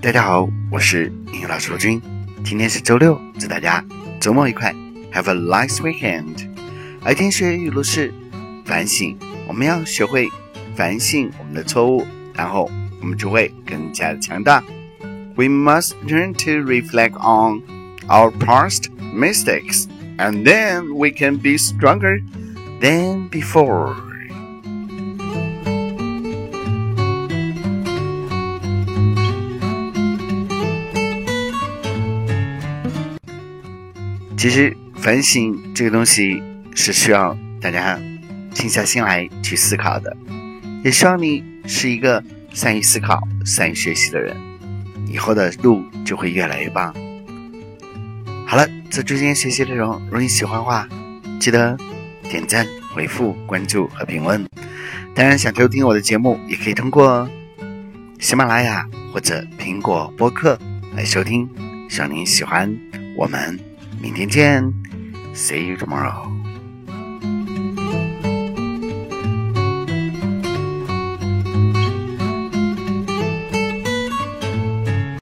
大家好，我是英语老师罗军。今天是周六，祝大家周末愉快，Have a nice weekend。而天学语录是反省，我们要学会反省我们的错误，然后我们就会更加的强大。We must learn to reflect on our past mistakes, and then we can be stronger than before. 其实反省这个东西是需要大家静下心来去思考的，也希望你是一个善于思考、善于学习的人，以后的路就会越来越棒。好了，这今天学习内容，如果你喜欢的话，记得点赞、回复、关注和评论。当然，想收听我的节目，也可以通过喜马拉雅或者苹果播客来收听。希望您喜欢我们。明天见，See you tomorrow.